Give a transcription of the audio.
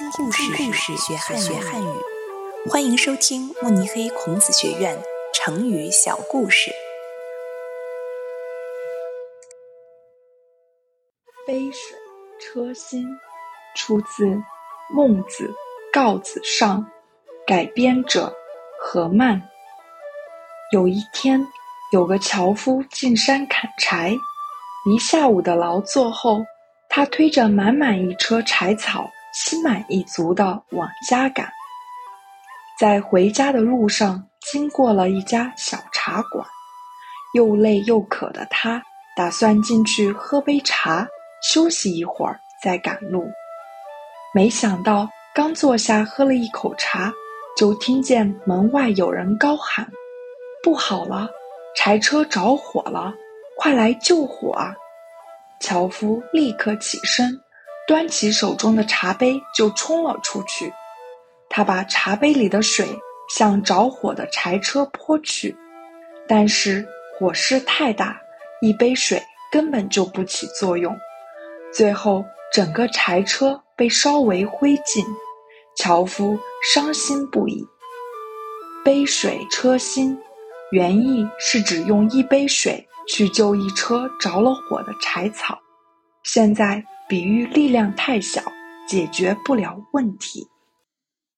听故事，故事学汉学汉语。欢迎收听慕尼黑孔子学院成语小故事。杯水车薪，出自《孟子·告子上》，改编者何曼。有一天，有个樵夫进山砍柴，一下午的劳作后，他推着满满一车柴草。心满意足地往家赶，在回家的路上经过了一家小茶馆，又累又渴的他打算进去喝杯茶，休息一会儿再赶路。没想到刚坐下喝了一口茶，就听见门外有人高喊：“不好了，柴车着火了，快来救火啊！”樵夫立刻起身。端起手中的茶杯就冲了出去，他把茶杯里的水向着火的柴车泼去，但是火势太大，一杯水根本就不起作用，最后整个柴车被烧为灰烬。樵夫伤心不已。杯水车薪，原意是指用一杯水去救一车着了火的柴草，现在。比喻力量太小，解决不了问题。